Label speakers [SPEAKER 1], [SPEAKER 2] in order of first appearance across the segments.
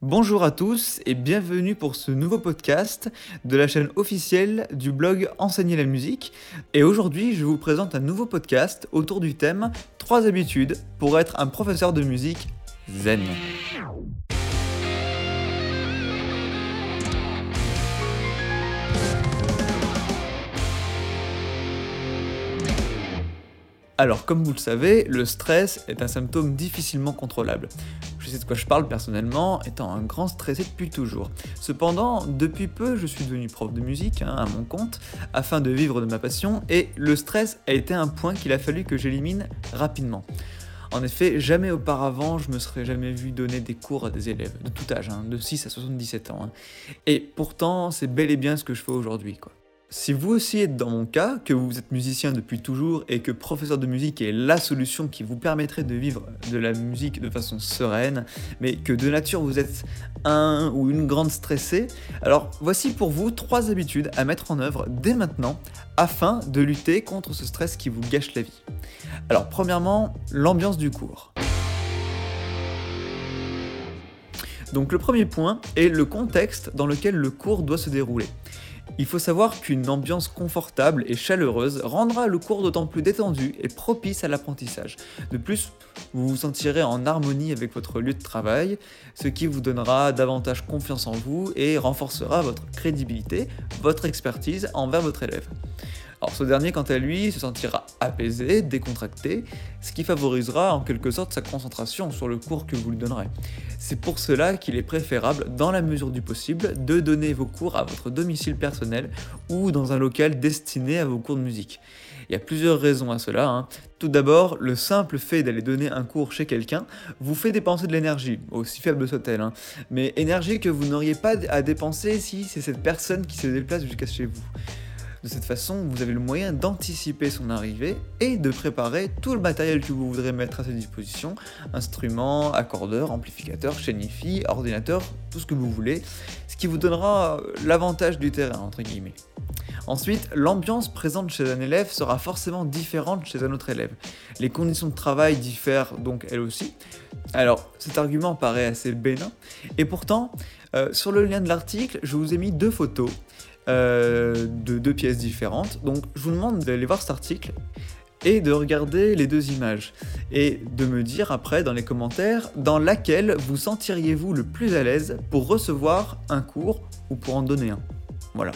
[SPEAKER 1] Bonjour à tous et bienvenue pour ce nouveau podcast de la chaîne officielle du blog Enseigner la musique. Et aujourd'hui, je vous présente un nouveau podcast autour du thème 3 habitudes pour être un professeur de musique zen. Alors, comme vous le savez, le stress est un symptôme difficilement contrôlable. Je sais de quoi je parle personnellement, étant un grand stressé depuis toujours. Cependant, depuis peu, je suis devenu prof de musique hein, à mon compte, afin de vivre de ma passion, et le stress a été un point qu'il a fallu que j'élimine rapidement. En effet, jamais auparavant, je me serais jamais vu donner des cours à des élèves de tout âge, hein, de 6 à 77 ans. Hein. Et pourtant, c'est bel et bien ce que je fais aujourd'hui. Quoi. Si vous aussi êtes dans mon cas, que vous êtes musicien depuis toujours et que professeur de musique est la solution qui vous permettrait de vivre de la musique de façon sereine, mais que de nature vous êtes un ou une grande stressée, alors voici pour vous trois habitudes à mettre en œuvre dès maintenant afin de lutter contre ce stress qui vous gâche la vie. Alors premièrement, l'ambiance du cours. Donc le premier point est le contexte dans lequel le cours doit se dérouler. Il faut savoir qu'une ambiance confortable et chaleureuse rendra le cours d'autant plus détendu et propice à l'apprentissage. De plus, vous vous sentirez en harmonie avec votre lieu de travail, ce qui vous donnera davantage confiance en vous et renforcera votre crédibilité, votre expertise envers votre élève. Alors ce dernier, quant à lui, se sentira apaisé, décontracté, ce qui favorisera en quelque sorte sa concentration sur le cours que vous lui donnerez. C'est pour cela qu'il est préférable, dans la mesure du possible, de donner vos cours à votre domicile personnel ou dans un local destiné à vos cours de musique. Il y a plusieurs raisons à cela. Hein. Tout d'abord, le simple fait d'aller donner un cours chez quelqu'un vous fait dépenser de l'énergie, aussi faible soit-elle, hein. mais énergie que vous n'auriez pas à dépenser si c'est cette personne qui se déplace jusqu'à chez vous. De cette façon, vous avez le moyen d'anticiper son arrivée et de préparer tout le matériel que vous voudrez mettre à sa disposition, instruments, accordeurs, amplificateurs, chaîne hi ordinateur, tout ce que vous voulez, ce qui vous donnera l'avantage du terrain, entre guillemets. Ensuite, l'ambiance présente chez un élève sera forcément différente chez un autre élève. Les conditions de travail diffèrent donc elles aussi. Alors, cet argument paraît assez bénin, et pourtant, euh, sur le lien de l'article, je vous ai mis deux photos euh, de deux pièces différentes. Donc je vous demande d'aller voir cet article et de regarder les deux images et de me dire après dans les commentaires dans laquelle vous sentiriez-vous le plus à l'aise pour recevoir un cours ou pour en donner un. Voilà.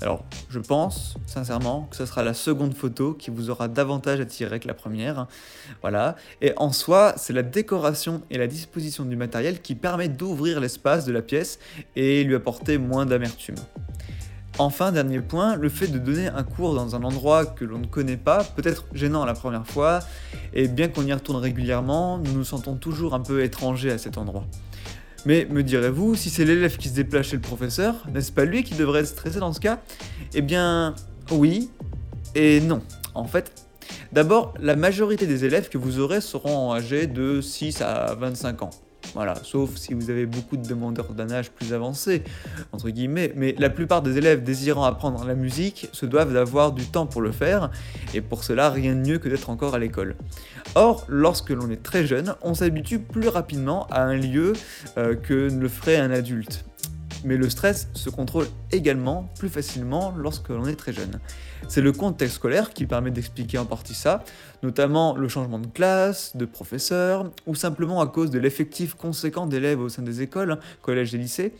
[SPEAKER 1] Alors, je pense sincèrement que ce sera la seconde photo qui vous aura davantage attiré que la première. Voilà. Et en soi, c'est la décoration et la disposition du matériel qui permet d'ouvrir l'espace de la pièce et lui apporter moins d'amertume. Enfin, dernier point, le fait de donner un cours dans un endroit que l'on ne connaît pas peut être gênant la première fois, et bien qu'on y retourne régulièrement, nous nous sentons toujours un peu étrangers à cet endroit. Mais me direz-vous, si c'est l'élève qui se déplace chez le professeur, n'est-ce pas lui qui devrait être stressé dans ce cas? Eh bien, oui et non. En fait, d'abord, la majorité des élèves que vous aurez seront âgés de 6 à 25 ans. Voilà, sauf si vous avez beaucoup de demandeurs d'un âge plus avancé, entre guillemets, mais la plupart des élèves désirant apprendre la musique se doivent d'avoir du temps pour le faire, et pour cela, rien de mieux que d'être encore à l'école. Or, lorsque l'on est très jeune, on s'habitue plus rapidement à un lieu euh, que ne le ferait un adulte. Mais le stress se contrôle également plus facilement lorsque l'on est très jeune. C'est le contexte scolaire qui permet d'expliquer en partie ça, notamment le changement de classe, de professeur, ou simplement à cause de l'effectif conséquent d'élèves au sein des écoles, collèges et lycées.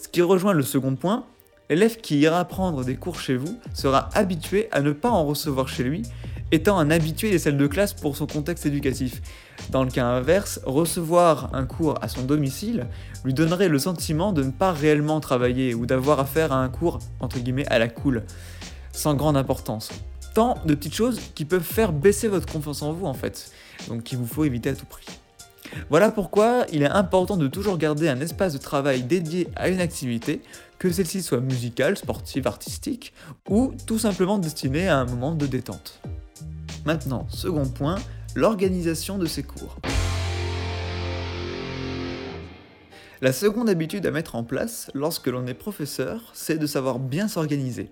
[SPEAKER 1] Ce qui rejoint le second point, l'élève qui ira prendre des cours chez vous sera habitué à ne pas en recevoir chez lui, étant un habitué des salles de classe pour son contexte éducatif. Dans le cas inverse, recevoir un cours à son domicile lui donnerait le sentiment de ne pas réellement travailler ou d'avoir affaire à un cours entre guillemets à la cool, sans grande importance. Tant de petites choses qui peuvent faire baisser votre confiance en vous en fait, donc qu'il vous faut éviter à tout prix. Voilà pourquoi il est important de toujours garder un espace de travail dédié à une activité, que celle-ci soit musicale, sportive, artistique, ou tout simplement destinée à un moment de détente. Maintenant, second point, l'organisation de ces cours. La seconde habitude à mettre en place lorsque l'on est professeur, c'est de savoir bien s'organiser.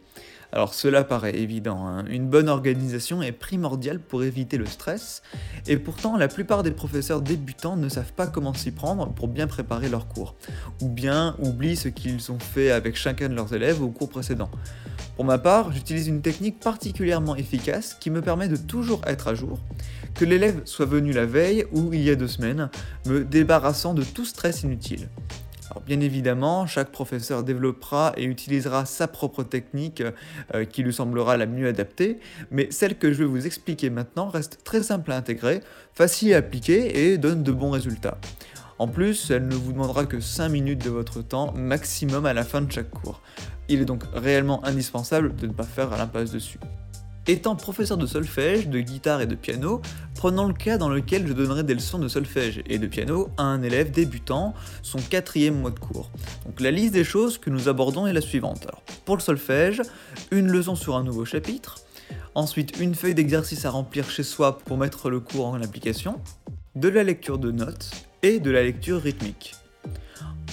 [SPEAKER 1] Alors cela paraît évident, hein. une bonne organisation est primordiale pour éviter le stress, et pourtant la plupart des professeurs débutants ne savent pas comment s'y prendre pour bien préparer leurs cours, ou bien oublient ce qu'ils ont fait avec chacun de leurs élèves au cours précédent. Pour ma part, j'utilise une technique particulièrement efficace qui me permet de toujours être à jour, que l'élève soit venu la veille ou il y a deux semaines, me débarrassant de tout stress inutile. Bien évidemment, chaque professeur développera et utilisera sa propre technique euh, qui lui semblera la mieux adaptée, mais celle que je vais vous expliquer maintenant reste très simple à intégrer, facile à appliquer et donne de bons résultats. En plus, elle ne vous demandera que 5 minutes de votre temps maximum à la fin de chaque cours. Il est donc réellement indispensable de ne pas faire à l'impasse dessus. Étant professeur de solfège, de guitare et de piano, prenons le cas dans lequel je donnerai des leçons de solfège et de piano à un élève débutant, son quatrième mois de cours. Donc la liste des choses que nous abordons est la suivante. Pour le solfège, une leçon sur un nouveau chapitre, ensuite une feuille d'exercice à remplir chez soi pour mettre le cours en application, de la lecture de notes et de la lecture rythmique.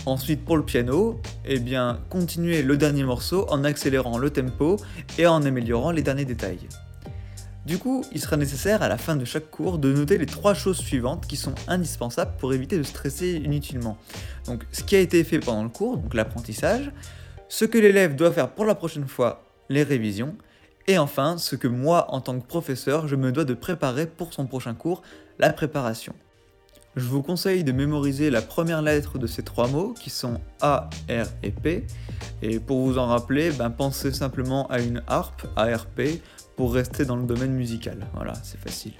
[SPEAKER 1] Ensuite, pour le piano, eh bien, continuez le dernier morceau en accélérant le tempo et en améliorant les derniers détails. Du coup, il sera nécessaire à la fin de chaque cours de noter les trois choses suivantes qui sont indispensables pour éviter de stresser inutilement. Donc, ce qui a été fait pendant le cours, donc l'apprentissage, ce que l'élève doit faire pour la prochaine fois, les révisions, et enfin, ce que moi, en tant que professeur, je me dois de préparer pour son prochain cours, la préparation. Je vous conseille de mémoriser la première lettre de ces trois mots qui sont A, R et P. Et pour vous en rappeler, ben, pensez simplement à une harpe, ARP, pour rester dans le domaine musical. Voilà, c'est facile.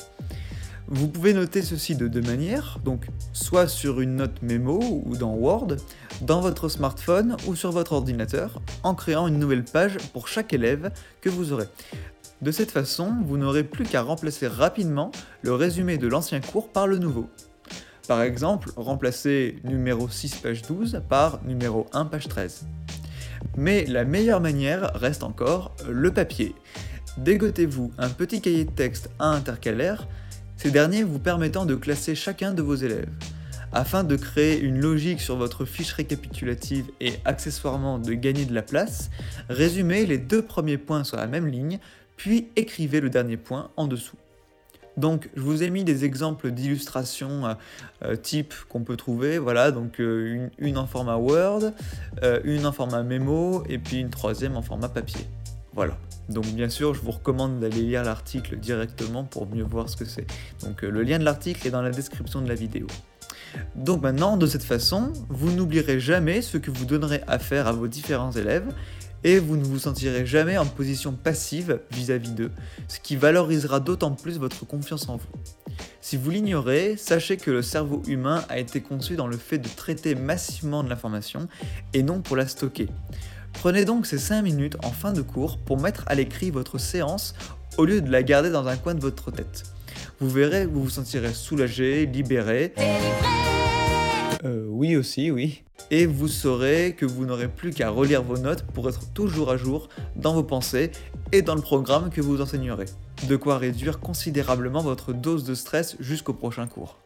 [SPEAKER 1] Vous pouvez noter ceci de deux manières, donc soit sur une note mémo ou dans Word, dans votre smartphone ou sur votre ordinateur, en créant une nouvelle page pour chaque élève que vous aurez. De cette façon, vous n'aurez plus qu'à remplacer rapidement le résumé de l'ancien cours par le nouveau. Par exemple, remplacer numéro 6 page 12 par numéro 1 page 13. Mais la meilleure manière reste encore le papier. Dégotez-vous un petit cahier de texte à intercalaire, ces derniers vous permettant de classer chacun de vos élèves. Afin de créer une logique sur votre fiche récapitulative et accessoirement de gagner de la place, résumez les deux premiers points sur la même ligne, puis écrivez le dernier point en dessous. Donc, je vous ai mis des exemples d'illustrations euh, euh, type qu'on peut trouver. Voilà, donc euh, une, en format Word, une en format mémo et puis une troisième en format papier. Voilà. Donc, bien sûr, je vous recommande d'aller lire l'article directement pour mieux voir ce que c'est. Donc, le lien de l'article est dans la description de la vidéo. Donc maintenant, de cette façon, vous n'oublierez jamais ce que vous donnerez à faire à vos différents élèves et vous ne vous sentirez jamais en position passive vis-à-vis d'eux, ce qui valorisera d'autant plus votre confiance en vous. Si vous l'ignorez, sachez que le cerveau humain a été conçu dans le fait de traiter massivement de l'information et non pour la stocker. Prenez donc ces 5 minutes en fin de cours pour mettre à l'écrit votre séance au lieu de la garder dans un coin de votre tête. Vous verrez, vous vous sentirez soulagé, libéré. Euh, oui aussi, oui. Et vous saurez que vous n'aurez plus qu'à relire vos notes pour être toujours à jour dans vos pensées et dans le programme que vous enseignerez. De quoi réduire considérablement votre dose de stress jusqu'au prochain cours.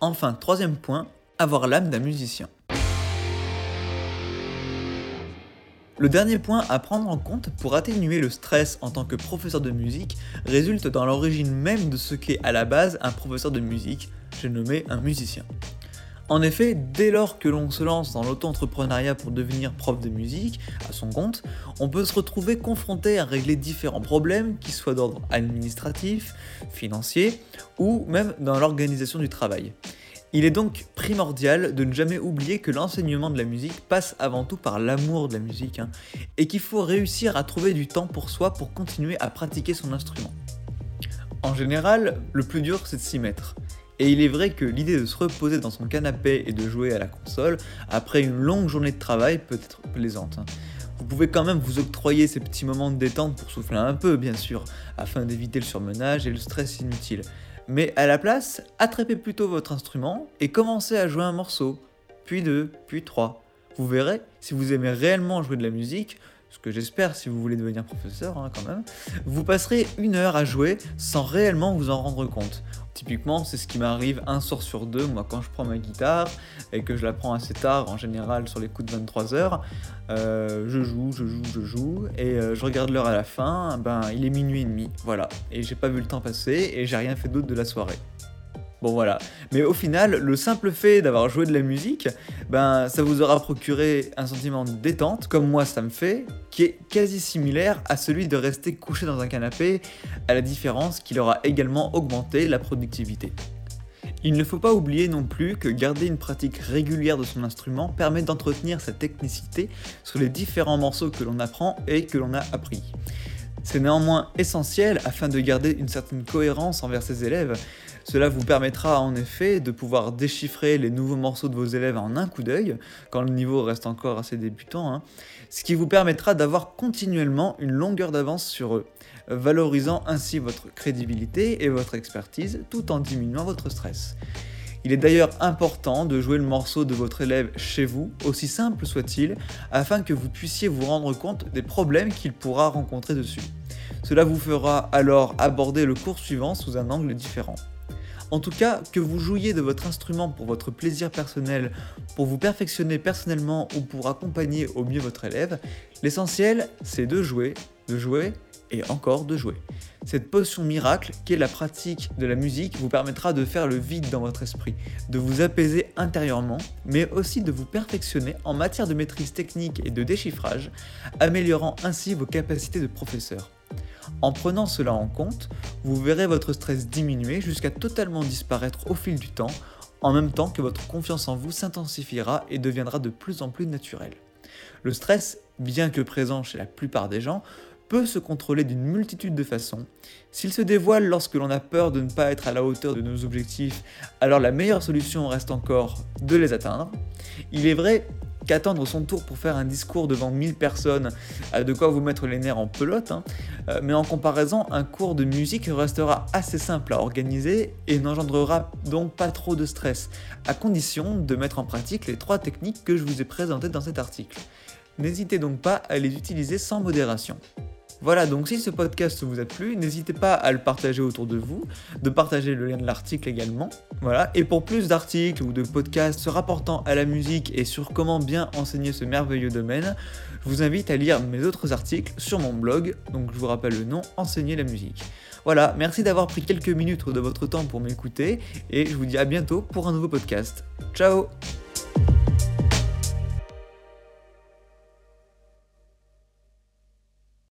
[SPEAKER 1] Enfin, troisième point, avoir l'âme d'un musicien. Le dernier point à prendre en compte pour atténuer le stress en tant que professeur de musique résulte dans l'origine même de ce qu'est à la base un professeur de musique, j'ai nommé un musicien. En effet, dès lors que l'on se lance dans l'auto-entrepreneuriat pour devenir prof de musique à son compte, on peut se retrouver confronté à régler différents problèmes, qui soient d'ordre administratif, financier ou même dans l'organisation du travail. Il est donc primordial de ne jamais oublier que l'enseignement de la musique passe avant tout par l'amour de la musique hein, et qu'il faut réussir à trouver du temps pour soi pour continuer à pratiquer son instrument. En général, le plus dur c'est de s'y mettre. Et il est vrai que l'idée de se reposer dans son canapé et de jouer à la console après une longue journée de travail peut être plaisante. Hein. Vous pouvez quand même vous octroyer ces petits moments de détente pour souffler un peu, bien sûr, afin d'éviter le surmenage et le stress inutile. Mais à la place, attrapez plutôt votre instrument et commencez à jouer un morceau, puis deux, puis trois. Vous verrez, si vous aimez réellement jouer de la musique, ce que j'espère si vous voulez devenir professeur hein, quand même, vous passerez une heure à jouer sans réellement vous en rendre compte. Typiquement, c'est ce qui m'arrive un soir sur deux, moi quand je prends ma guitare et que je la prends assez tard, en général sur les coups de 23 heures, euh, je joue, je joue, je joue, et euh, je regarde l'heure à la fin, ben il est minuit et demi, voilà, et j'ai pas vu le temps passer et j'ai rien fait d'autre de la soirée. Bon voilà. Mais au final, le simple fait d'avoir joué de la musique, ben ça vous aura procuré un sentiment de détente, comme moi ça me fait, qui est quasi similaire à celui de rester couché dans un canapé, à la différence qu'il aura également augmenté la productivité. Il ne faut pas oublier non plus que garder une pratique régulière de son instrument permet d'entretenir sa technicité sur les différents morceaux que l'on apprend et que l'on a appris. C'est néanmoins essentiel afin de garder une certaine cohérence envers ses élèves, cela vous permettra en effet de pouvoir déchiffrer les nouveaux morceaux de vos élèves en un coup d'œil, quand le niveau reste encore assez débutant, hein. ce qui vous permettra d'avoir continuellement une longueur d'avance sur eux, valorisant ainsi votre crédibilité et votre expertise tout en diminuant votre stress. Il est d'ailleurs important de jouer le morceau de votre élève chez vous, aussi simple soit-il, afin que vous puissiez vous rendre compte des problèmes qu'il pourra rencontrer dessus. Cela vous fera alors aborder le cours suivant sous un angle différent. En tout cas, que vous jouiez de votre instrument pour votre plaisir personnel, pour vous perfectionner personnellement ou pour accompagner au mieux votre élève, l'essentiel c'est de jouer, de jouer et encore de jouer. Cette potion miracle, qui est la pratique de la musique, vous permettra de faire le vide dans votre esprit, de vous apaiser intérieurement, mais aussi de vous perfectionner en matière de maîtrise technique et de déchiffrage, améliorant ainsi vos capacités de professeur. En prenant cela en compte, vous verrez votre stress diminuer jusqu'à totalement disparaître au fil du temps, en même temps que votre confiance en vous s'intensifiera et deviendra de plus en plus naturelle. Le stress, bien que présent chez la plupart des gens, peut se contrôler d'une multitude de façons. S'il se dévoile lorsque l'on a peur de ne pas être à la hauteur de nos objectifs, alors la meilleure solution reste encore de les atteindre. Il est vrai qu'attendre son tour pour faire un discours devant 1000 personnes a de quoi vous mettre les nerfs en pelote, hein. euh, mais en comparaison, un cours de musique restera assez simple à organiser et n'engendrera donc pas trop de stress, à condition de mettre en pratique les trois techniques que je vous ai présentées dans cet article. N'hésitez donc pas à les utiliser sans modération. Voilà, donc si ce podcast vous a plu, n'hésitez pas à le partager autour de vous, de partager le lien de l'article également. Voilà, et pour plus d'articles ou de podcasts se rapportant à la musique et sur comment bien enseigner ce merveilleux domaine, je vous invite à lire mes autres articles sur mon blog, donc je vous rappelle le nom, Enseigner la musique. Voilà, merci d'avoir pris quelques minutes de votre temps pour m'écouter et je vous dis à bientôt pour un nouveau podcast. Ciao